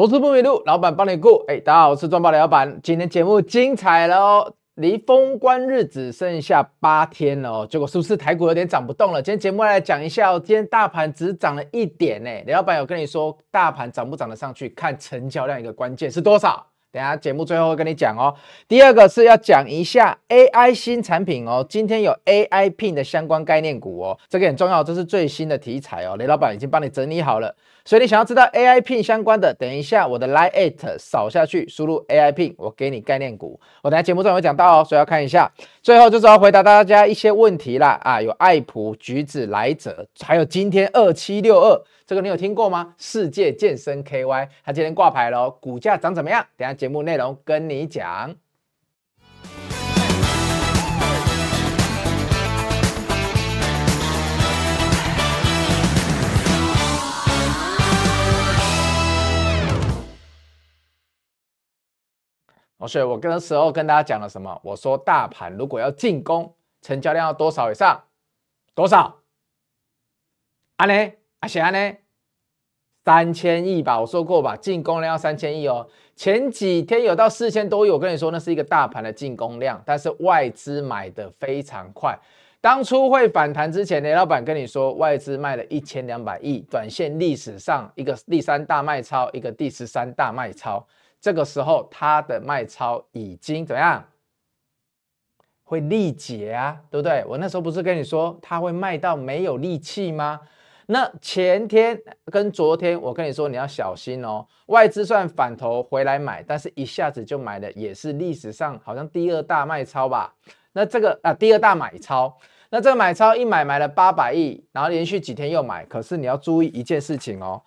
投资不迷路，老板帮你顾。哎，大家好，我是庄宝的老板。今天节目精彩了哦，离封关日只剩下八天了哦。结果是不是台股有点涨不动了？今天节目来讲一下哦。今天大盘只涨了一点呢。李老板有跟你说，大盘涨不涨得上去，看成交量一个关键是多少。等下节目最后会跟你讲哦。第二个是要讲一下 AI 新产品哦。今天有 AI Pin 的相关概念股哦，这个很重要，这是最新的题材哦。李老板已经帮你整理好了。所以你想要知道 AI Pin 相关的，等一下我的 Line at 扫下去，输入 AI Pin，我给你概念股。我等下节目中有讲到哦，所以要看一下。最后就是要回答大家一些问题啦啊，有爱普、橘子、来者，还有今天二七六二，这个你有听过吗？世界健身 KY，它今天挂牌了，股价涨怎么样？等下节目内容跟你讲。同学，我跟的时候跟大家讲了什么？我说大盘如果要进攻，成交量要多少以上？多少？阿呢？阿霞呢？三千亿吧，我说过吧，进攻量要三千亿哦。前几天有到四千多亿，我跟你说那是一个大盘的进攻量，但是外资买的非常快。当初会反弹之前，雷老板跟你说，外资卖了一千两百亿，短线历史上一个第三大卖超，一个第十三大卖超。这个时候，它的卖超已经怎么样？会力竭啊，对不对？我那时候不是跟你说它会卖到没有力气吗？那前天跟昨天，我跟你说你要小心哦。外资算反头回来买，但是一下子就买的也是历史上好像第二大卖超吧？那这个啊，第二大买超，那这个买超一买买了八百亿，然后连续几天又买。可是你要注意一件事情哦。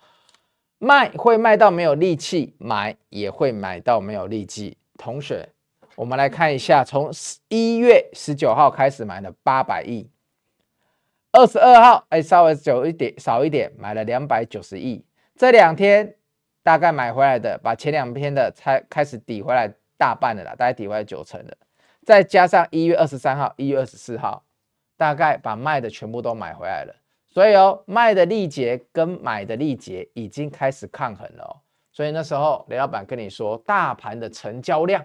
卖会卖到没有力气，买也会买到没有力气。同学，我们来看一下，从一月十九号开始买了八百亿，二十二号哎稍微久一点少一点，买了两百九十亿。这两天大概买回来的，把前两天的才开始抵回来大半的了，大概抵回来九成的。再加上一月二十三号、一月二十四号，大概把卖的全部都买回来了。所以哦，卖的力竭跟买的力竭已经开始抗衡了哦。所以那时候雷老板跟你说，大盘的成交量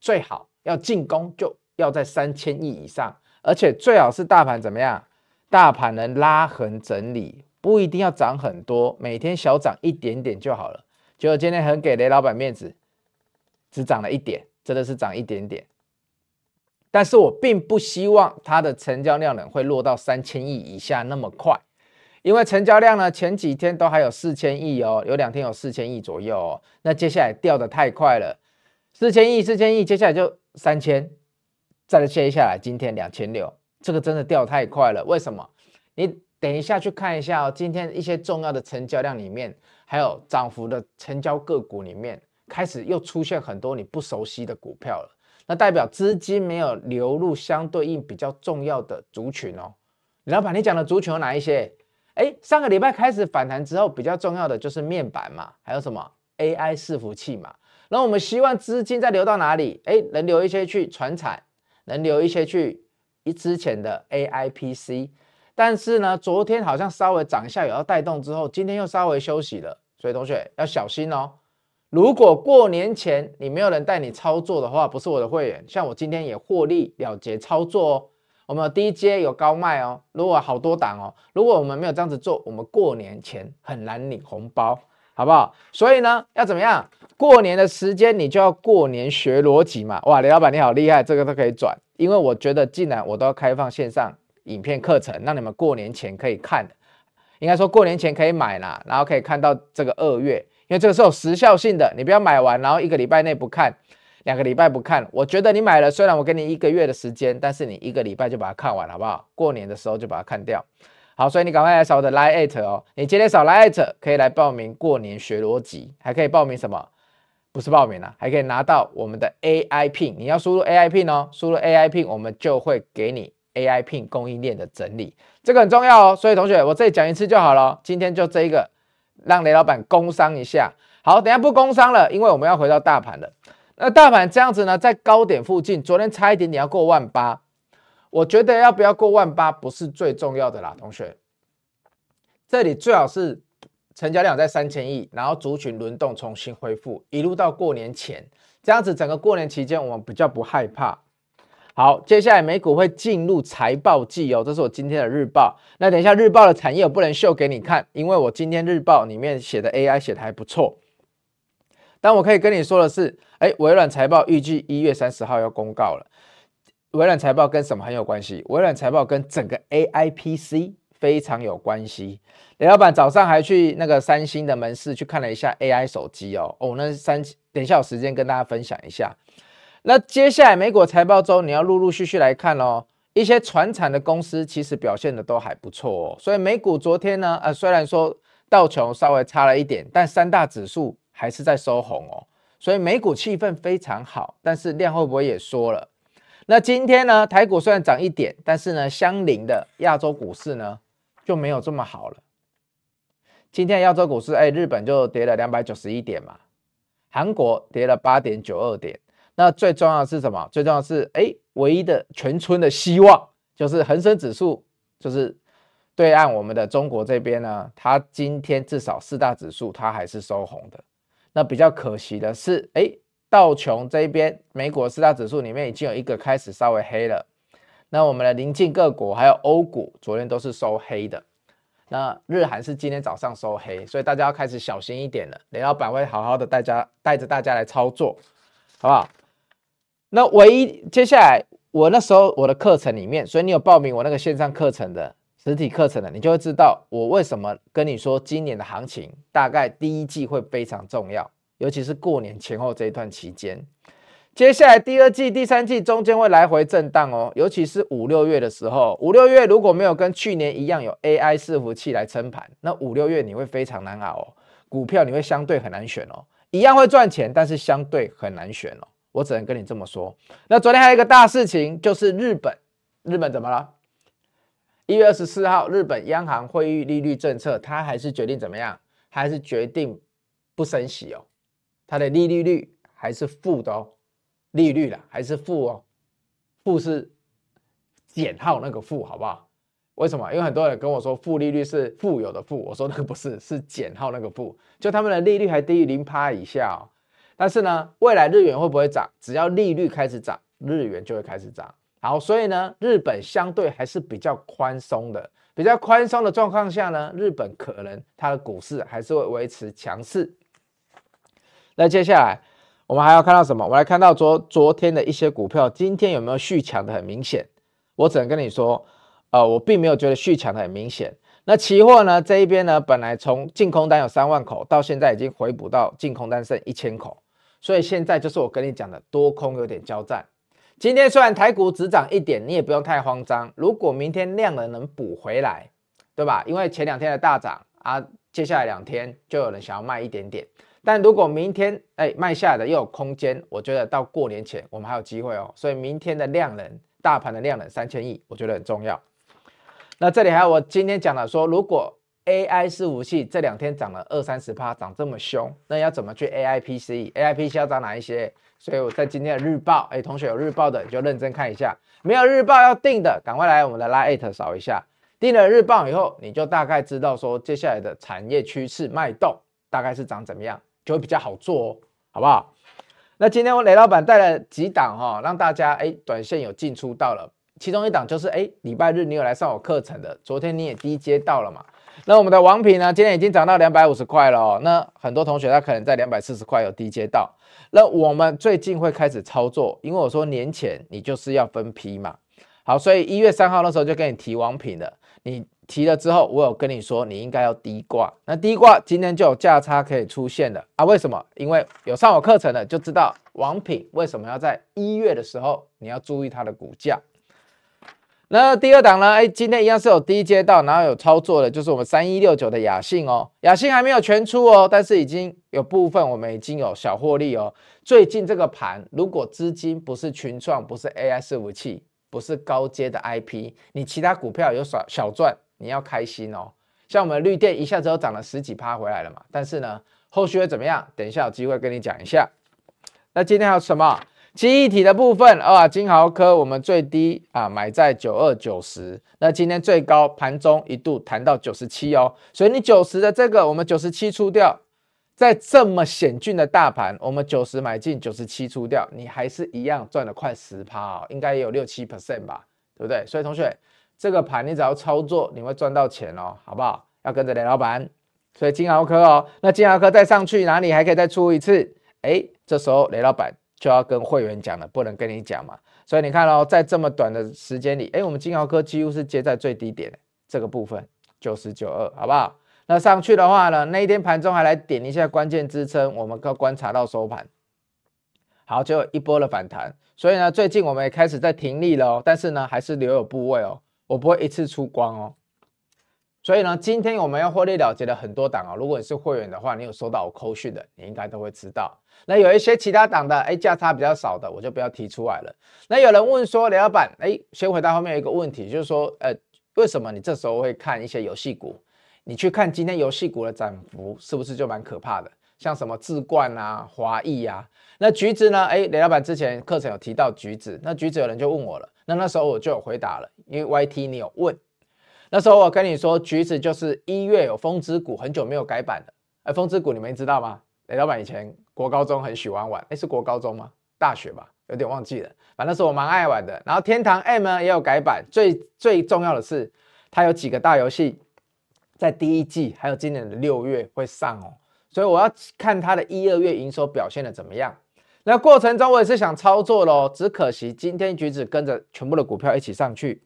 最好要进攻，就要在三千亿以上，而且最好是大盘怎么样？大盘能拉横整理，不一定要涨很多，每天小涨一点点就好了。结果今天很给雷老板面子，只涨了一点，真的是涨一点点。但是我并不希望它的成交量呢会落到三千亿以下那么快，因为成交量呢前几天都还有四千亿哦，有两天有四千亿左右哦，那接下来掉的太快了，四千亿四千亿，接下来就三千，再接下来今天两千六，这个真的掉太快了。为什么？你等一下去看一下哦，今天一些重要的成交量里面，还有涨幅的成交个股里面，开始又出现很多你不熟悉的股票了。那代表资金没有流入相对应比较重要的族群哦。李老板，你讲的族群有哪一些？哎，上个礼拜开始反弹之后，比较重要的就是面板嘛，还有什么 AI 伺服器嘛。那我们希望资金再流到哪里？哎，能留一些去传产，能留一些去一之前的 AI PC。但是呢，昨天好像稍微涨一下，有要带动之后，今天又稍微休息了，所以同学要小心哦。如果过年前你没有人带你操作的话，不是我的会员，像我今天也获利了结操作哦。我们有低阶有高卖哦，如果好多档哦，如果我们没有这样子做，我们过年前很难领红包，好不好？所以呢，要怎么样？过年的时间你就要过年学逻辑嘛。哇，李老板你好厉害，这个都可以转，因为我觉得既然我都要开放线上影片课程，让你们过年前可以看，应该说过年前可以买啦，然后可以看到这个二月。因为这个是有时效性的，你不要买完然后一个礼拜内不看，两个礼拜不看。我觉得你买了，虽然我给你一个月的时间，但是你一个礼拜就把它看完，好不好？过年的时候就把它看掉。好，所以你赶快来扫我的 Line@ 哦，你今天扫 Line@ 可以来报名过年学逻辑，还可以报名什么？不是报名了，还可以拿到我们的 AI Pin。你要输入 AI Pin 哦，输入 AI Pin，我们就会给你 AI Pin 供应链的整理，这个很重要哦。所以同学，我这里讲一次就好了，今天就这一个。让雷老板工商一下，好，等下不工商了，因为我们要回到大盘了。那大盘这样子呢，在高点附近，昨天差一点点要过万八，我觉得要不要过万八不是最重要的啦，同学。这里最好是成交量在三千亿，然后族群轮动重新恢复，一路到过年前，这样子整个过年期间我们比较不害怕。好，接下来美股会进入财报季哦，这是我今天的日报。那等一下日报的产业我不能秀给你看，因为我今天日报里面写的 AI 写的还不错。但我可以跟你说的是，哎，微软财报预计一月三十号要公告了。微软财报跟什么很有关系？微软财报跟整个 AI PC 非常有关系。雷老板早上还去那个三星的门市去看了一下 AI 手机哦，哦，那三等一下有时间跟大家分享一下。那接下来美国财报周，你要陆陆续续来看哦。一些传产的公司其实表现的都还不错哦。所以美股昨天呢，呃，虽然说道琼稍微差了一点，但三大指数还是在收红哦。所以美股气氛非常好，但是量会不会也缩了？那今天呢，台股虽然涨一点，但是呢，相邻的亚洲股市呢就没有这么好了。今天亚洲股市，哎，日本就跌了两百九十一点嘛，韩国跌了八点九二点。那最重要的是什么？最重要的是，哎，唯一的全村的希望就是恒生指数，就是对岸我们的中国这边呢，它今天至少四大指数它还是收红的。那比较可惜的是，哎，道琼这边美国四大指数里面已经有一个开始稍微黑了。那我们的邻近各国还有欧股昨天都是收黑的。那日韩是今天早上收黑，所以大家要开始小心一点了。雷老板会好好的带家带着大家来操作，好不好？那唯一接下来，我那时候我的课程里面，所以你有报名我那个线上课程的实体课程的，你就会知道我为什么跟你说今年的行情大概第一季会非常重要，尤其是过年前后这一段期间。接下来第二季、第三季中间会来回震荡哦，尤其是五六月的时候，五六月如果没有跟去年一样有 AI 伺服器来撑盘，那五六月你会非常难熬哦，股票你会相对很难选哦，一样会赚钱，但是相对很难选哦。我只能跟你这么说。那昨天还有一个大事情，就是日本，日本怎么了？一月二十四号，日本央行会议利率政策，它还是决定怎么样？还是决定不升息哦？它的利率率还是负的哦，利率了还是负哦？负是减号那个负，好不好？为什么？因为很多人跟我说负利率是富有的富，我说那个不是，是减号那个负，就他们的利率还低于零趴以下哦。但是呢，未来日元会不会涨？只要利率开始涨，日元就会开始涨。好，所以呢，日本相对还是比较宽松的，比较宽松的状况下呢，日本可能它的股市还是会维持强势。那接下来我们还要看到什么？我来看到昨昨天的一些股票，今天有没有续强的很明显？我只能跟你说，呃，我并没有觉得续强的很明显。那期货呢？这一边呢，本来从净空单有三万口，到现在已经回补到净空单剩一千口。所以现在就是我跟你讲的多空有点交战。今天虽然台股只涨一点，你也不用太慌张。如果明天量能能补回来，对吧？因为前两天的大涨啊，接下来两天就有人想要卖一点点。但如果明天哎卖下来的又有空间，我觉得到过年前我们还有机会哦。所以明天的量能，大盘的量能三千亿，我觉得很重要。那这里还有我今天讲的说，如果 AI 伺服器这两天涨了二三十趴，涨这么凶，那要怎么去 AI PC？AI PC 要涨哪一些？所以我在今天的日报，哎，同学有日报的你就认真看一下，没有日报要订的，赶快来我们的 Line@ 扫一下。订了日报以后，你就大概知道说接下来的产业趋势脉动大概是涨怎么样，就会比较好做哦，好不好？那今天我雷老板带了几档哈、哦，让大家哎短线有进出到了，其中一档就是哎礼拜日你有来上我课程的，昨天你也低接到了嘛。那我们的王品呢？今天已经涨到两百五十块了哦。那很多同学他可能在两百四十块有低接到。那我们最近会开始操作，因为我说年前你就是要分批嘛。好，所以一月三号那时候就跟你提王品了。你提了之后，我有跟你说你应该要低挂。那低挂今天就有价差可以出现了啊？为什么？因为有上我课程的就知道王品为什么要在一月的时候你要注意它的股价。那第二档呢？哎，今天一样是有低阶到，然后有操作的，就是我们三一六九的雅信哦。雅信还没有全出哦，但是已经有部分我们已经有小获利哦。最近这个盘，如果资金不是群创，不是 AI 伺服器，不是高阶的 IP，你其他股票有小小赚，你要开心哦。像我们绿电一下子都涨了十几趴回来了嘛。但是呢，后续会怎么样？等一下有机会跟你讲一下。那今天还有什么？记忆体的部分啊，晶豪科我们最低啊买在九二九十，那今天最高盘中一度弹到九十七哦，所以你九十的这个我们九十七出掉，在这么险峻的大盘，我们九十买进九十七出掉，你还是一样赚了快十趴哦，应该也有六七 percent 吧，对不对？所以同学，这个盘你只要操作，你会赚到钱哦，好不好？要跟着雷老板，所以金豪科哦，那金豪科再上去哪里还可以再出一次？哎，这时候雷老板。就要跟会员讲了，不能跟你讲嘛。所以你看哦，在这么短的时间里，哎，我们金豪科几乎是接在最低点这个部分，九十九二，好不好？那上去的话呢，那一天盘中还来点一下关键支撑，我们可观察到收盘，好，就一波的反弹。所以呢，最近我们也开始在停利了哦，但是呢，还是留有部位哦，我不会一次出光哦。所以呢，今天我们要获利了结的很多档啊、哦。如果你是会员的话，你有收到我扣讯的，你应该都会知道。那有一些其他档的，哎，价差比较少的，我就不要提出来了。那有人问说，雷老板，哎，先回答后面一个问题，就是说，呃，为什么你这时候会看一些游戏股？你去看今天游戏股的涨幅，是不是就蛮可怕的？像什么智冠啊、华裔啊，那橘子呢？哎，雷老板之前课程有提到橘子，那橘子有人就问我了，那那时候我就有回答了，因为 YT 你有问。那时候我跟你说，橘子就是一月有风之谷，很久没有改版了。哎，风之谷你们知道吗？雷老板以前国高中很喜欢玩，哎，是国高中吗？大学吧，有点忘记了。反正是我蛮爱玩的。然后天堂 M 呢也有改版，最最重要的是，它有几个大游戏在第一季，还有今年的六月会上哦。所以我要看它的一二月营收表现的怎么样。那过程中我也是想操作咯，只可惜今天橘子跟着全部的股票一起上去，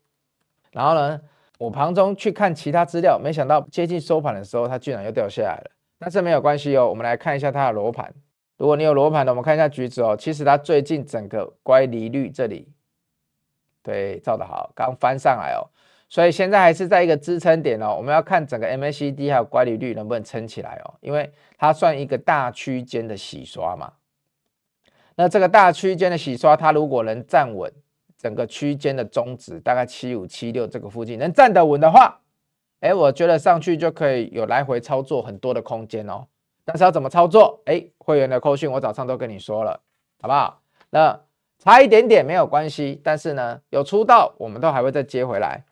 然后呢？我盘中去看其他资料，没想到接近收盘的时候，它居然又掉下来了。但是没有关系哦，我们来看一下它的罗盘。如果你有罗盘的，我们看一下橘子哦。其实它最近整个乖离率这里，对，照的好，刚翻上来哦。所以现在还是在一个支撑点哦。我们要看整个 MACD 还有乖离率能不能撑起来哦，因为它算一个大区间的洗刷嘛。那这个大区间的洗刷，它如果能站稳。整个区间的中值大概七五七六这个附近能站得稳的话，哎，我觉得上去就可以有来回操作很多的空间哦。但是要怎么操作？哎，会员的扣讯我早上都跟你说了，好不好？那差一点点没有关系，但是呢，有出到我们都还会再接回来，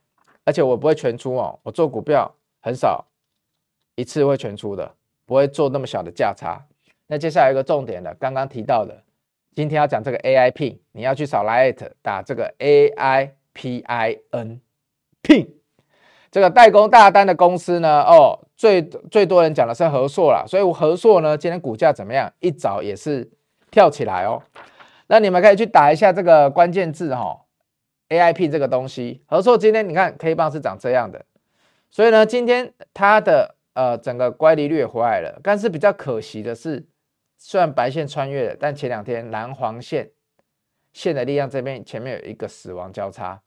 而且我不会全出哦。我做股票很少一次会全出的，不会做那么小的价差。那接下来一个重点的，刚刚提到的。今天要讲这个 A I Pin，你要去扫 Lite 打这个 A I P I N Pin，这个代工大单的公司呢，哦，最最多人讲的是和硕啦，所以和硕呢，今天股价怎么样？一早也是跳起来哦。那你们可以去打一下这个关键字哈、，A I P 这个东西，和硕今天你看 K 棒是长这样的，所以呢，今天它的呃整个乖离率也回来了，但是比较可惜的是。虽然白线穿越了，但前两天蓝黄线线的力量这边前面有一个死亡交叉。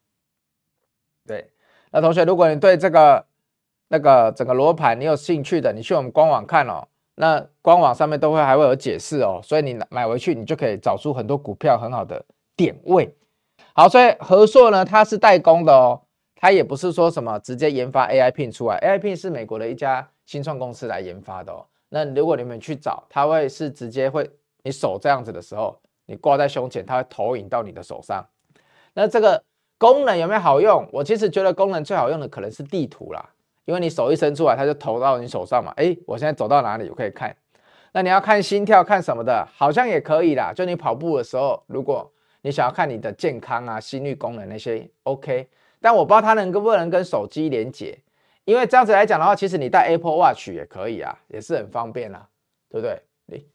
对，那同学，如果你对这个那个整个罗盘你有兴趣的，你去我们官网看哦。那官网上面都会还会有解释哦，所以你买回去你就可以找出很多股票很好的点位。好，所以和硕呢，它是代工的哦，它也不是说什么直接研发 AI Pin 出来，AI Pin 是美国的一家新创公司来研发的哦。那如果你们去找，它会是直接会，你手这样子的时候，你挂在胸前，它会投影到你的手上。那这个功能有没有好用？我其实觉得功能最好用的可能是地图啦，因为你手一伸出来，它就投到你手上嘛。诶，我现在走到哪里，我可以看。那你要看心跳，看什么的，好像也可以啦。就你跑步的时候，如果你想要看你的健康啊、心率功能那些，OK。但我不知道它能不能跟手机连接。因为这样子来讲的话，其实你戴 Apple Watch 也可以啊，也是很方便啊，对不对？诶，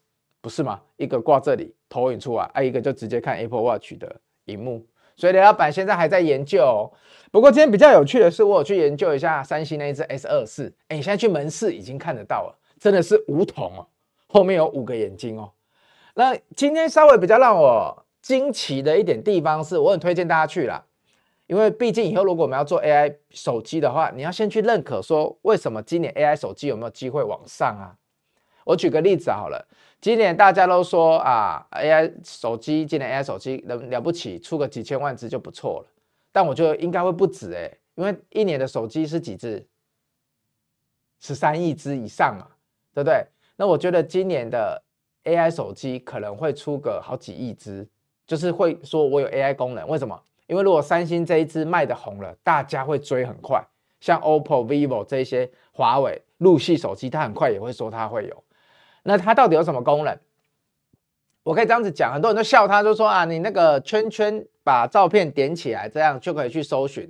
不是吗？一个挂这里投影出来，啊，一个就直接看 Apple Watch 的荧幕。所以雷老板现在还在研究哦。不过今天比较有趣的是，我有去研究一下三星那一只 S 二四，哎，你现在去门市已经看得到了，真的是梧桐哦，后面有五个眼睛哦。那今天稍微比较让我惊奇的一点地方是，我很推荐大家去啦。因为毕竟以后如果我们要做 AI 手机的话，你要先去认可说，为什么今年 AI 手机有没有机会往上啊？我举个例子好了，今年大家都说啊，AI 手机今年 AI 手机了了不起，出个几千万只就不错了。但我觉得应该会不止诶，因为一年的手机是几只？十三亿只以上嘛，对不对？那我觉得今年的 AI 手机可能会出个好几亿只，就是会说我有 AI 功能。为什么？因为如果三星这一支卖的红了，大家会追很快。像 OPPO、VIVO 这些华为、陆系手机，它很快也会说它会有。那它到底有什么功能？我可以这样子讲，很多人都笑他，就说啊，你那个圈圈把照片点起来，这样就可以去搜寻。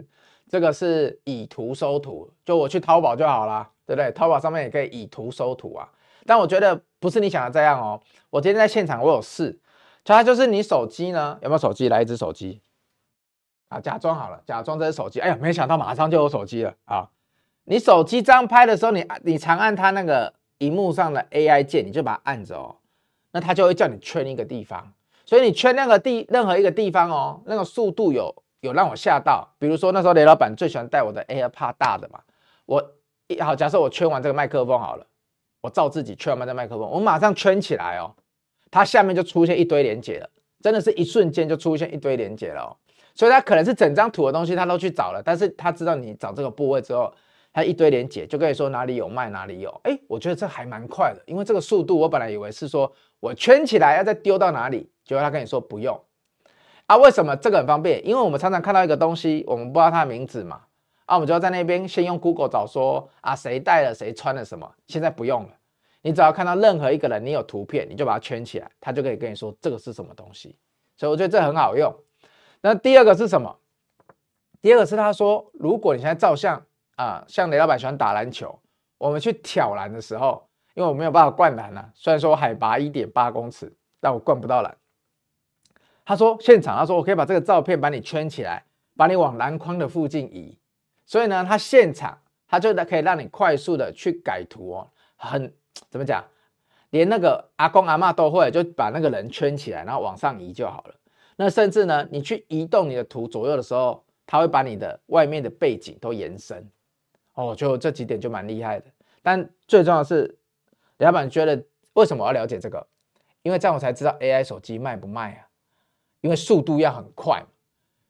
这个是以图搜图，就我去淘宝就好了，对不对？淘宝上面也可以以图搜图啊。但我觉得不是你想的这样哦。我今天在现场，我有试，它就是你手机呢，有没有手机？来一只手机啊，假装好了，假装这是手机。哎呀，没想到马上就有手机了啊！你手机这样拍的时候，你你长按它那个荧幕上的 AI 键，你就把它按着哦，那它就会叫你圈一个地方。所以你圈那个地任何一个地方哦，那个速度有有让我吓到。比如说那时候雷老板最喜欢带我的 AirPod 大的嘛，我一好，假设我圈完这个麦克风好了。我照自己圈完这麦克风，我马上圈起来哦，它下面就出现一堆连接了，真的是一瞬间就出现一堆连接了哦。所以它可能是整张图的东西，他都去找了，但是他知道你找这个部位之后，他一堆连结就跟你说哪里有卖哪里有。哎，我觉得这还蛮快的，因为这个速度我本来以为是说我圈起来要再丢到哪里，结果他跟你说不用啊？为什么这个很方便？因为我们常常看到一个东西，我们不知道它的名字嘛。啊，我们就要在那边先用 Google 找说啊，谁带了谁穿了什么。现在不用了，你只要看到任何一个人，你有图片，你就把它圈起来，他就可以跟你说这个是什么东西。所以我觉得这很好用。那第二个是什么？第二个是他说，如果你现在照相啊，像雷老板喜欢打篮球，我们去挑篮的时候，因为我没有办法灌篮啊，虽然说我海拔一点八公尺，但我灌不到篮。他说现场，他说我可以把这个照片把你圈起来，把你往篮筐的附近移。所以呢，他现场他就可以让你快速的去改图哦，很怎么讲，连那个阿公阿嬷都会，就把那个人圈起来，然后往上移就好了。那甚至呢，你去移动你的图左右的时候，它会把你的外面的背景都延伸。哦，就这几点就蛮厉害的。但最重要的是，老板觉得为什么要了解这个？因为这样我才知道 AI 手机卖不卖啊？因为速度要很快，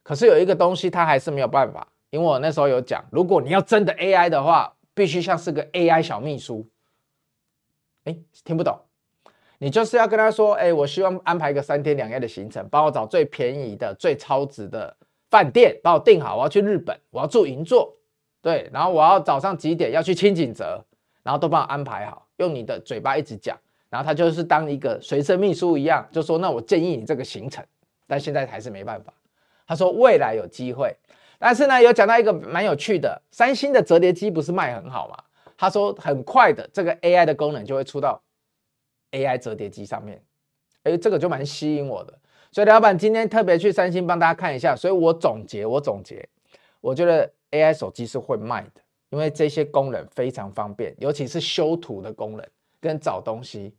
可是有一个东西它还是没有办法。因为我那时候有讲，如果你要真的 AI 的话，必须像是个 AI 小秘书。哎，听不懂？你就是要跟他说，哎，我希望安排一个三天两夜的行程，帮我找最便宜的、最超值的饭店，帮我订好。我要去日本，我要住银座，对，然后我要早上几点要去清井泽，然后都帮我安排好。用你的嘴巴一直讲，然后他就是当一个随身秘书一样，就说那我建议你这个行程，但现在还是没办法。他说未来有机会。但是呢，有讲到一个蛮有趣的，三星的折叠机不是卖很好吗？他说很快的，这个 AI 的功能就会出到 AI 折叠机上面，哎，这个就蛮吸引我的。所以老板今天特别去三星帮大家看一下，所以我总结，我总结，我觉得 AI 手机是会卖的，因为这些功能非常方便，尤其是修图的功能跟找东西。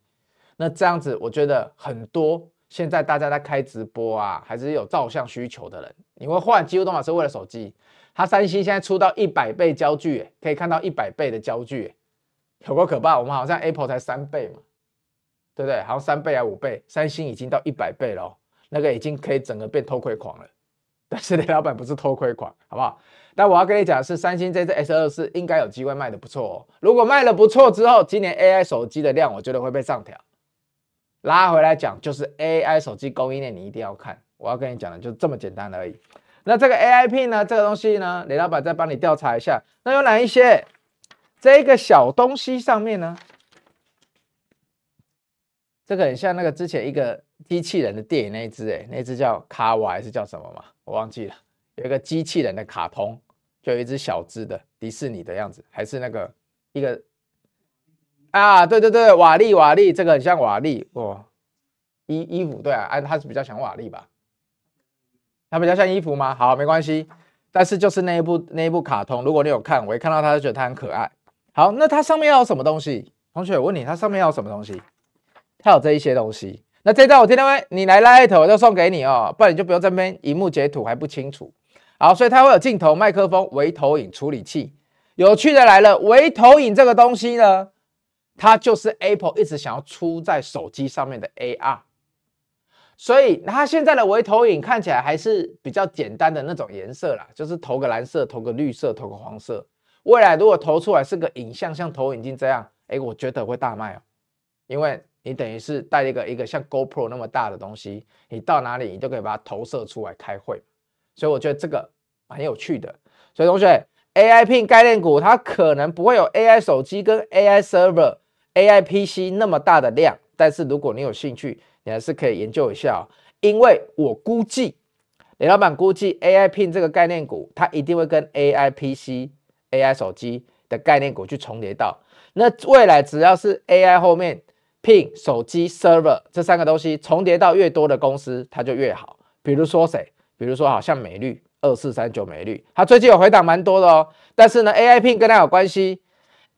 那这样子，我觉得很多。现在大家在开直播啊，还是有照相需求的人，你会换几乎都是为了手机。它三星现在出到一百倍焦距，可以看到一百倍的焦距，有够可怕。我们好像 Apple 才三倍嘛，对不对？好像三倍还五倍，三星已经到一百倍了哦，那个已经可以整个变偷窥狂了。但是雷老板不是偷窥狂，好不好？但我要跟你讲的是，三星这次 S 二四应该有机会卖得不错哦。如果卖得不错之后，今年 AI 手机的量，我觉得会被上调。拉回来讲，就是 AI 手机供应链，你一定要看。我要跟你讲的就这么简单而已。那这个 AIP 呢？这个东西呢？雷老板再帮你调查一下。那有哪一些？这个小东西上面呢？这个很像那个之前一个机器人的电影那一只，哎，那只叫卡瓦还是叫什么嘛？我忘记了。有一个机器人的卡通，就有一只小只的迪士尼的样子，还是那个一个。啊，对对对，瓦力瓦力，这个很像瓦力哦，衣衣服对啊，哎，它是比较像瓦力吧？它比较像衣服吗？好，没关系，但是就是那一部那一部卡通，如果你有看，我一看到它就觉得它很可爱。好，那它上面要有什么东西？同学，我问你，它上面要有什么东西？它有这一些东西。那这张我听到没你来拉一头我就送给你哦，不然你就不用这边萤幕截图还不清楚。好，所以它会有镜头、麦克风、微投影处理器。有趣的来了，微投影这个东西呢？它就是 Apple 一直想要出在手机上面的 AR，所以它现在的微投影看起来还是比较简单的那种颜色啦，就是投个蓝色、投个绿色、投个黄色。未来如果投出来是个影像，像投影镜这样，哎，我觉得会大卖哦，因为你等于是带一个一个像 GoPro 那么大的东西，你到哪里你都可以把它投射出来开会。所以我觉得这个蛮有趣的。所以同学，AI Pin 概念股它可能不会有 AI 手机跟 AI Server、AI PC 那么大的量，但是如果你有兴趣，你还是可以研究一下。因为我估计，李老板估计 AI Pin 这个概念股，它一定会跟 AI PC、AI 手机的概念股去重叠到。那未来只要是 AI 后面 Pin 手机 Server 这三个东西重叠到越多的公司，它就越好。比如说谁？比如说好像美绿二四三九美绿，它最近有回档蛮多的哦。但是呢，AI Pin 跟它有关系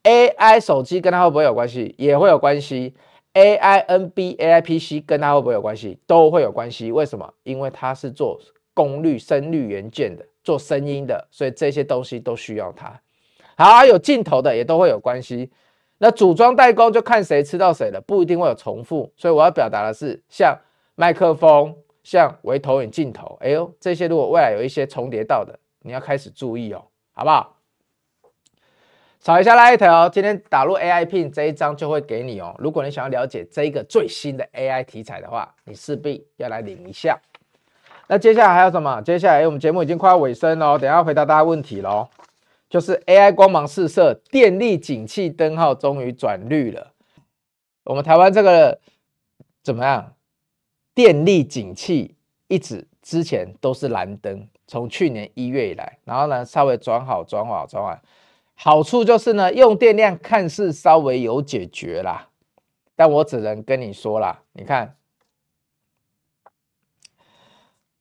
，AI 手机跟它会不会有关系？也会有关系。AI NB AI PC 跟它会不会有关系？都会有关系。为什么？因为它是做功率声率元件的，做声音的，所以这些东西都需要它。好，有镜头的也都会有关系。那组装代工就看谁吃到谁了，不一定会有重复。所以我要表达的是，像麦克风、像微投影镜头，哎呦，这些如果未来有一些重叠到的，你要开始注意哦，好不好？扫一下 Light 哦，今天打入 AI Pin 这一张就会给你哦。如果你想要了解这一个最新的 AI 题材的话，你势必要来领一下。那接下来还有什么？接下来我们节目已经快要尾声了，等下回答大家问题喽。就是 AI 光芒四射，电力景气灯号终于转绿了。我们台湾这个怎么样？电力景气一直之前都是蓝灯，从去年一月以来，然后呢稍微转好，转好，转好。好处就是呢，用电量看似稍微有解决啦，但我只能跟你说啦，你看，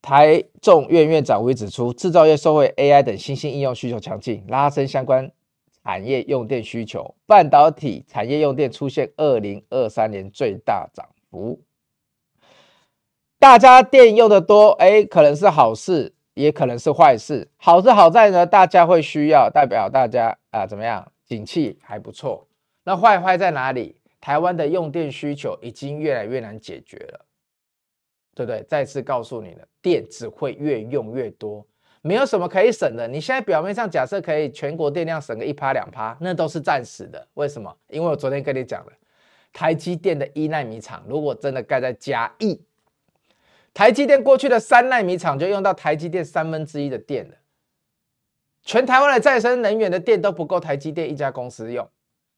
台众院院长吴指出，制造业受惠 AI 等新兴应用需求强劲，拉升相关产业用电需求，半导体产业用电出现二零二三年最大涨幅。大家电用的多，哎，可能是好事。也可能是坏事。好是好在呢，大家会需要，代表大家啊、怎么样？景气还不错。那坏坏在哪里？台湾的用电需求已经越来越难解决了，对不对？再次告诉你了，电只会越用越多，没有什么可以省的。你现在表面上假设可以全国电量省个一趴两趴，那都是暂时的。为什么？因为我昨天跟你讲了，台积电的一奈米厂如果真的盖在嘉义。台积电过去的三奈米厂就用到台积电三分之一的电了，全台湾的再生能源的电都不够台积电一家公司用。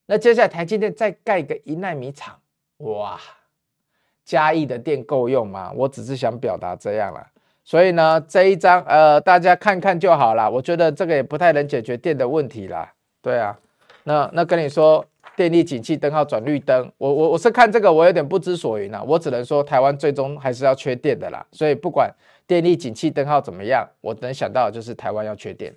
那接下来台积电再盖个一奈米厂，哇，嘉义的电够用吗？我只是想表达这样啦。所以呢，这一张呃，大家看看就好了。我觉得这个也不太能解决电的问题啦。对啊，那那跟你说。电力景气灯号转绿灯，我我我是看这个，我有点不知所云啦。我只能说，台湾最终还是要缺电的啦。所以不管电力景气灯号怎么样，我能想到的就是台湾要缺电。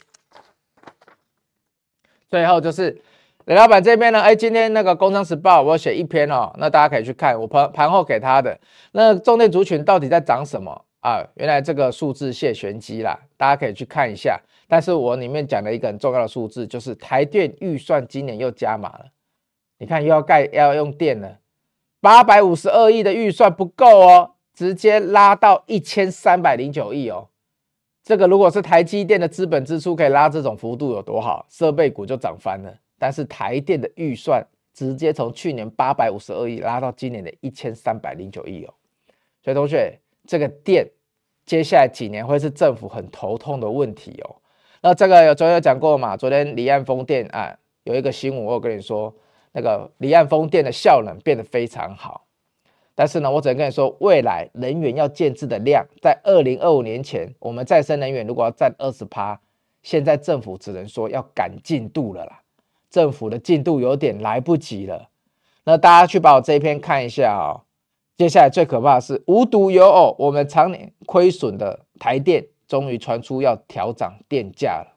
最后就是雷老板这边呢，哎，今天那个《工商时报》我写一篇哦，那大家可以去看我盘盘后给他的那重点族群到底在涨什么啊？原来这个数字泄玄机啦，大家可以去看一下。但是我里面讲了一个很重要的数字，就是台电预算今年又加码了。你看又要盖要用电了，八百五十二亿的预算不够哦，直接拉到一千三百零九亿哦。这个如果是台积电的资本支出可以拉这种幅度有多好，设备股就涨翻了。但是台电的预算直接从去年八百五十二亿拉到今年的一千三百零九亿哦。所以同学，这个电接下来几年会是政府很头痛的问题哦。那这个有昨天有讲过嘛？昨天离岸风电啊有一个新闻，我跟你说。那个离岸风电的效能变得非常好，但是呢，我只能跟你说，未来能源要建置的量，在二零二五年前，我们再生能源如果要占二十趴，现在政府只能说要赶进度了啦，政府的进度有点来不及了。那大家去把我这一篇看一下哦。接下来最可怕的是无独有偶，我们常年亏损的台电，终于传出要调涨电价了。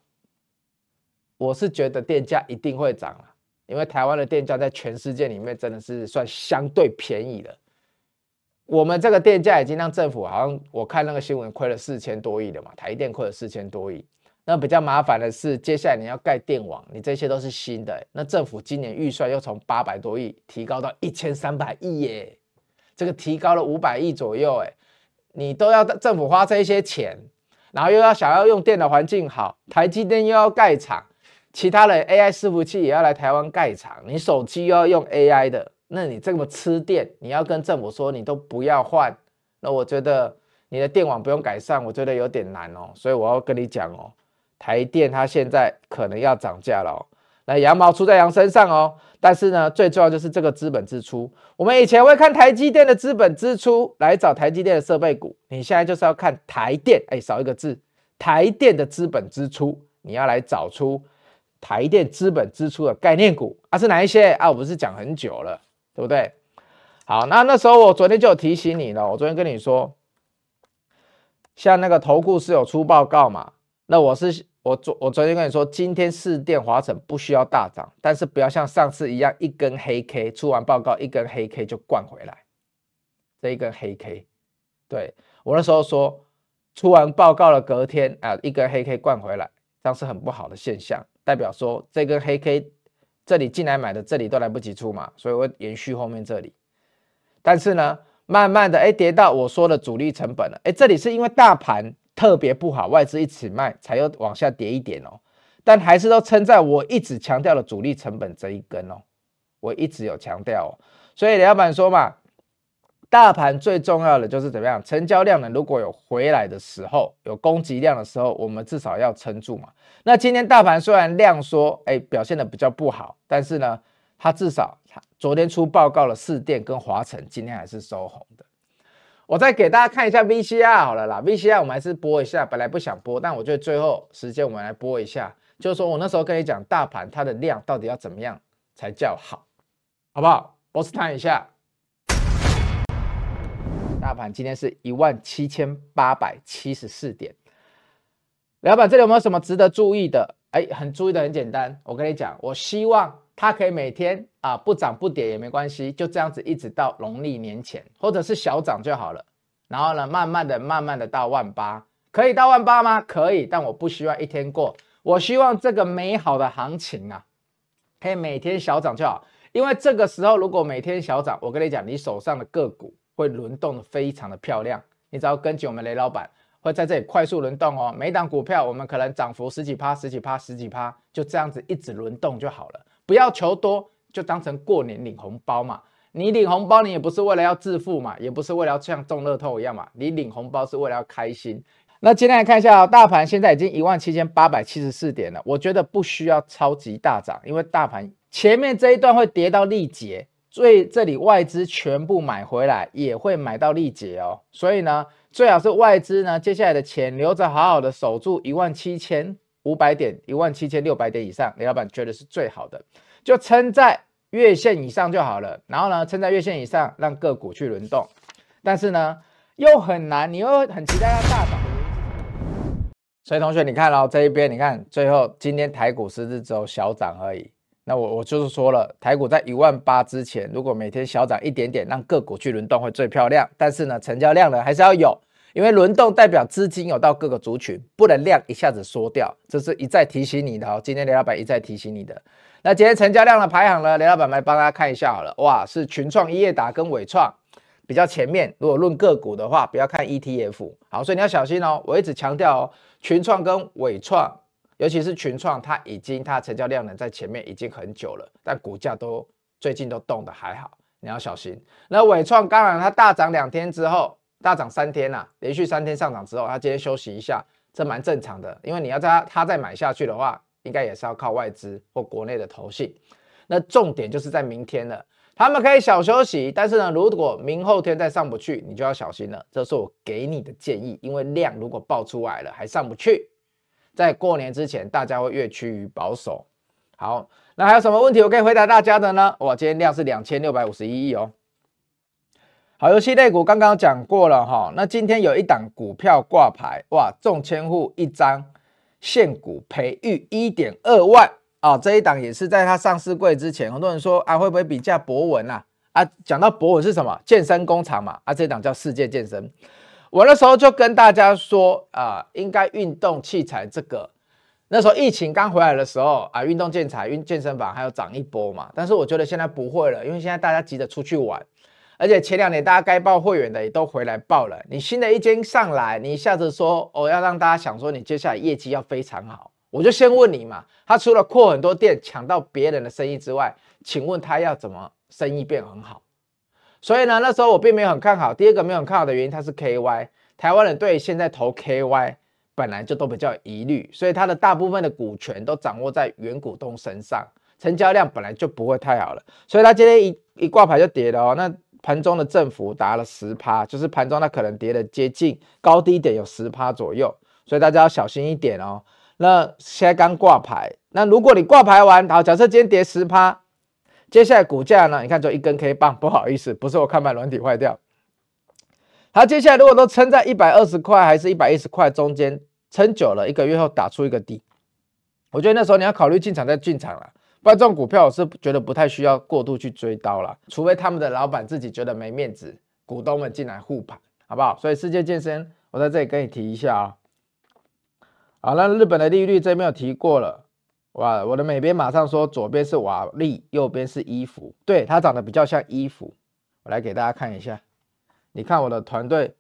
我是觉得电价一定会涨了。因为台湾的电价在全世界里面真的是算相对便宜的，我们这个电价已经让政府好像我看那个新闻亏了四千多亿的嘛，台电亏了四千多亿。那比较麻烦的是，接下来你要盖电网，你这些都是新的，那政府今年预算又从八百多亿提高到一千三百亿耶，这个提高了五百亿左右哎，你都要政府花这些钱，然后又要想要用电的环境好，台积电又要盖厂。其他的 AI 伺服器也要来台湾盖厂，你手机又要用 AI 的，那你这么吃电，你要跟政府说你都不要换，那我觉得你的电网不用改善，我觉得有点难哦。所以我要跟你讲哦，台电它现在可能要涨价了哦。那羊毛出在羊身上哦。但是呢，最重要就是这个资本支出。我们以前会看台积电的资本支出来找台积电的设备股，你现在就是要看台电，哎，少一个字，台电的资本支出，你要来找出台电资本支出的概念股啊，是哪一些啊？我不是讲很久了。对不对？好，那那时候我昨天就有提醒你了。我昨天跟你说，像那个投顾是有出报告嘛？那我是我昨我昨天跟你说，今天士电华城不需要大涨，但是不要像上次一样一根黑 K 出完报告一根黑 K 就灌回来，这一根黑 K，对，我那时候说，出完报告了隔天啊一根黑 K 灌回来，这样是很不好的现象，代表说这根黑 K。这里进来买的，这里都来不及出嘛，所以我延续后面这里。但是呢，慢慢的，哎，跌到我说的主力成本了，哎，这里是因为大盘特别不好，外资一起卖，才又往下跌一点哦。但还是都撑在我一直强调的主力成本这一根哦，我一直有强调哦。所以李老板说嘛。大盘最重要的就是怎么样？成交量呢？如果有回来的时候，有攻击量的时候，我们至少要撑住嘛。那今天大盘虽然量缩，哎，表现的比较不好，但是呢，它至少昨天出报告了，四电跟华晨今天还是收红的。我再给大家看一下 VCR 好了啦，VCR 我们还是播一下，本来不想播，但我觉得最后时间我们来播一下，就是说我那时候跟你讲，大盘它的量到底要怎么样才叫好，好不好？波斯谈一下。大盘今天是一万七千八百七十四点，老板，这里有没有什么值得注意的？哎，很注意的，很简单。我跟你讲，我希望它可以每天啊不涨不跌也没关系，就这样子一直到农历年前，或者是小涨就好了。然后呢，慢慢的、慢慢的到万八，可以到万八吗？可以，但我不希望一天过。我希望这个美好的行情啊，可以每天小涨就好。因为这个时候如果每天小涨，我跟你讲，你手上的个股。会轮动的非常的漂亮，你只要跟紧我们雷老板，会在这里快速轮动哦。每档股票我们可能涨幅十几趴、十几趴、十几趴，就这样子一直轮动就好了。不要求多，就当成过年领红包嘛。你领红包，你也不是为了要致富嘛，也不是为了要像中乐透一样嘛。你领红包是为了要开心。那今天来看一下哦，大盘现在已经一万七千八百七十四点了，我觉得不需要超级大涨，因为大盘前面这一段会跌到力竭。所以这里外资全部买回来，也会买到力竭哦。所以呢，最好是外资呢，接下来的钱留着，好好的守住一万七千五百点、一万七千六百点以上，李老板觉得是最好的，就撑在月线以上就好了。然后呢，撑在月线以上，让个股去轮动。但是呢，又很难，你又很期待它大涨。所以同学，你看哦，这一边，你看最后今天台股是只有小涨而已。那我我就是说了，台股在一万八之前，如果每天小涨一点点，让个股去轮动会最漂亮。但是呢，成交量呢还是要有，因为轮动代表资金有到各个族群，不能量一下子缩掉。这是一再提醒你的哦。今天雷老板一再提醒你的。那今天成交量的排行呢，雷老板来帮大家看一下好了。哇，是群创、英业达跟伟创比较前面。如果论个股的话，不要看 ETF。好，所以你要小心哦。我一直强调哦，群创跟伟创。尤其是群创，它已经它成交量呢在前面已经很久了，但股价都最近都动得还好，你要小心。那纬创当然它大涨两天之后，大涨三天呐，连续三天上涨之后，它今天休息一下，这蛮正常的，因为你要在它它再买下去的话，应该也是要靠外资或国内的投信。那重点就是在明天了，他们可以小休息，但是呢，如果明后天再上不去，你就要小心了。这是我给你的建议，因为量如果爆出来了还上不去。在过年之前，大家会越趋于保守。好，那还有什么问题我可以回答大家的呢？哇，今天量是两千六百五十一亿哦。好，游戏类股刚刚讲过了哈。那今天有一档股票挂牌，哇，中千户一张，现股培育一点二万啊。这一档也是在它上市柜之前，很多人说啊，会不会比价博文啊？啊，讲到博文是什么？健身工厂嘛。啊，这一档叫世界健身。我那时候就跟大家说啊、应该运动器材这个，那时候疫情刚回来的时候啊，运动建材、运健身房还要涨一波嘛。但是我觉得现在不会了，因为现在大家急着出去玩，而且前两年大家该报会员的也都回来报了。你新的一间上来，你一下子说我、哦、要让大家想说你接下来业绩要非常好，我就先问你嘛，他除了扩很多店抢到别人的生意之外，请问他要怎么生意变很好。所以呢，那时候我并没有很看好。第二个没有很看好的原因，它是 KY，台湾人对现在投 KY 本来就都比较疑虑，所以它的大部分的股权都掌握在原股东身上，成交量本来就不会太好了。所以它今天一一挂牌就跌了哦。那盘中的振幅达了十趴，就是盘中它可能跌的接近高低点有十趴左右，所以大家要小心一点哦。那现在刚挂牌，那如果你挂牌完，好，假设今天跌十趴。接下来股价呢？你看，就一根 K 棒，不好意思，不是我看盘软体坏掉。它接下来如果都撑在一百二十块，还是一百一十块中间，撑久了，一个月后打出一个底，我觉得那时候你要考虑进场再进场了，不然这种股票我是觉得不太需要过度去追高了，除非他们的老板自己觉得没面子，股东们进来护盘，好不好？所以世界健身，我在这里跟你提一下啊、好，那日本的利率这边有提过了。哇！我的美编马上说，左边是瓦力，右边是衣服，对，它长得比较像衣服。我来给大家看一下，你看我的团队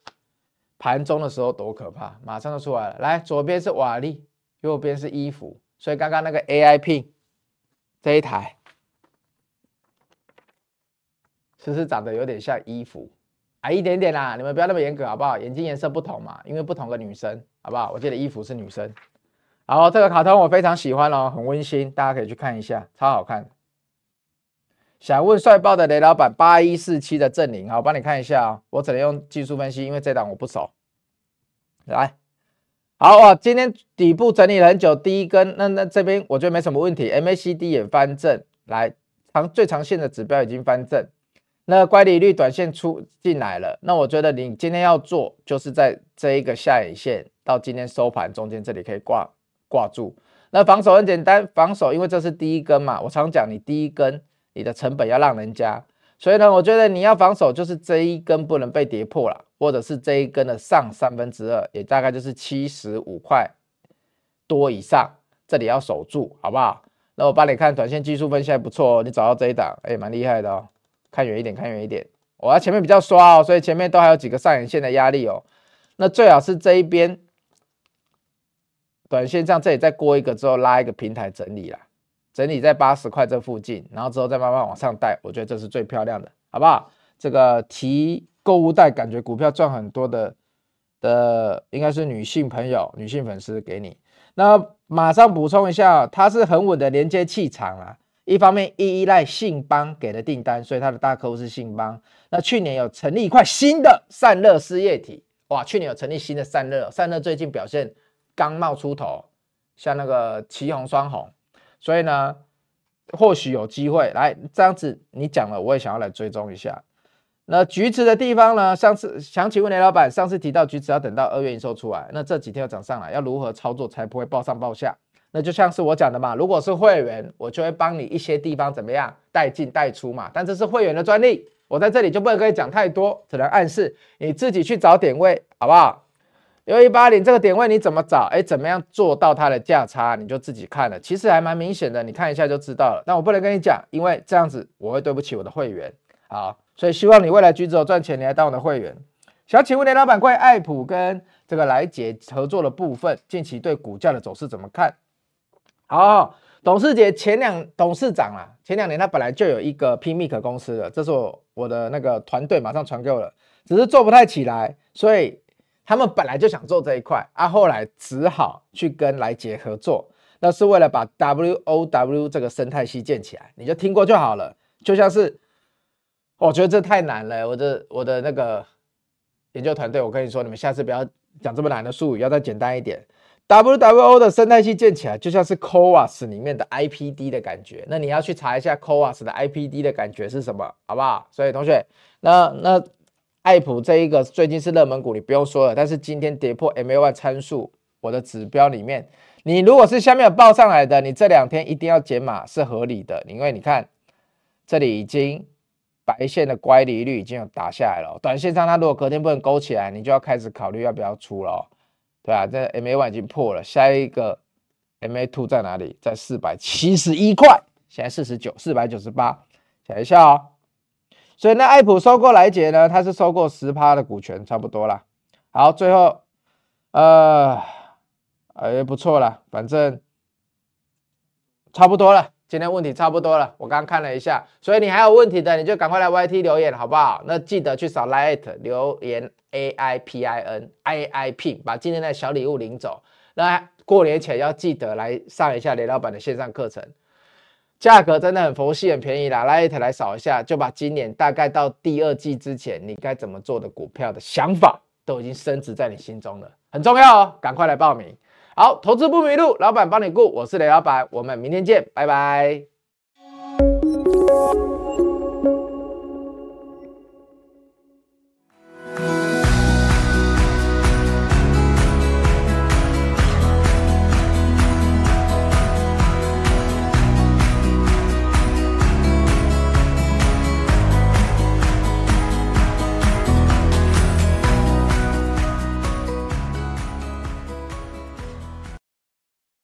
盘中的时候多可怕，马上就出来了。来，左边是瓦力，右边是衣服，所以刚刚那个 AIP 这一台，是不是长得有点像衣服？矮一点点啦，你们不要那么严格好不好？眼睛颜色不同嘛，因为不同的女生，好不好？我记得衣服是女生。好，这个卡通我非常喜欢哦，很温馨，大家可以去看一下，超好看。想问帅爆的雷老板八一四七的正零，好，我帮你看一下啊、哦，我只能用技术分析，因为这档我不熟。来，好啊，今天底部整理了很久，第一根，那那这边我觉得没什么问题，MACD 也翻正，来长最长线的指标已经翻正，那乖离率短线出进来了，那我觉得你今天要做，就是在这一个下影线到今天收盘中间这里可以挂。挂住，那防守很简单，防守因为这是第一根嘛，我常讲你第一根你的成本要让人家，所以呢，我觉得你要防守就是这一根不能被跌破了，或者是这一根的上三分之二，也大概就是七十五块多以上，这里要守住，好不好？那我帮你看短线技术分析还不错哦，你找到这一档，哎，蛮厉害的哦，看远一点，看远一点，我要前面比较刷哦，所以前面都还有几个上影线的压力哦，那最好是这一边。短线上这里再过一个之后拉一个平台整理啦，整理在八十块这附近，然后之后再慢慢往上带，我觉得这是最漂亮的，好不好？这个提购物袋，感觉股票赚很多的的应该是女性朋友、女性粉丝给你。那马上补充一下，它是很稳的连接器厂啊，一方面依赖信邦给的订单，所以它的大客户是信邦。那去年有成立一块新的散热事业体，哇，去年有成立新的散热，散热最近表现。刚冒出头，像那个奇鋐双红，所以呢，或许有机会来这样子。你讲了，我也想要来追踪一下。那橘子的地方呢？上次想请问雷老板，上次提到橘子要等到二月营收出来，那这几天要涨上来，要如何操作才不会暴上暴下？那就像是我讲的嘛，如果是会员，我就会帮你一些地方怎么样带进带出嘛。但这是会员的专利，我在这里就不能跟你讲太多，只能暗示你自己去找点位，好不好？六一八零这个点位你怎么找？哎，怎么样做到它的价差？你就自己看了，其实还蛮明显的，你看一下就知道了。但我不能跟你讲，因为这样子我会对不起我的会员。好，所以希望你未来橘子有赚钱，你来当我的会员。想请问雷老板，关于爱普跟这个来杰合作的部分，近期对股价的走势怎么看？好，董事节前两董事长啊，前两年他本来就有一个 PMIC 公司的，这是我我的那个团队马上传给我了，只是做不太起来，所以。他们本来就想做这一块，啊，后来只好去跟来杰合作，那是为了把 WOW 这个生态系建起来。你就听过就好了，就像是，我觉得这太难了，我的我的那个研究团队，我跟你说，你们下次不要讲这么难的术语，要再简单一点。WWO 的生态系建起来，就像是 CoWoS 里面的 IPD 的感觉。那你要去查一下 CoWoS 的 IPD 的感觉是什么，好不好？所以同学，那那。爱普这一个最近是热门股，你不用说了。但是今天跌破 MA1 参数，我的指标里面，你如果是下面有报上来的，你这两天一定要减码是合理的。因为你看这里已经白线的乖离率已经有打下来了，短线上它如果隔天不能勾起来，你就要开始考虑要不要出了，对啊，这 MA1 已经破了，下一个 MA2 在哪里？在四百七十一块，现在四十九，四百九十八，想一下哦。所以那爱普收购来杰呢，它是收购十趴的股权，差不多啦。好，最后，呃，也不错啦，反正差不多了。今天问题差不多了，我刚刚看了一下，所以你还有问题的，你就赶快来 YT 留言，好不好？那记得去扫 Light 留言 A I P I N I I P，把今天的小礼物领走。那过年前要记得来上一下雷老板的线上课程，价格真的很佛系很便宜啦来一起来扫一下就把今年大概到第二季之前你该怎么做的股票的想法都已经升值在你心中了很重要哦赶快来报名。好投资不迷路老板帮你顾我是雷老板我们明天见拜拜。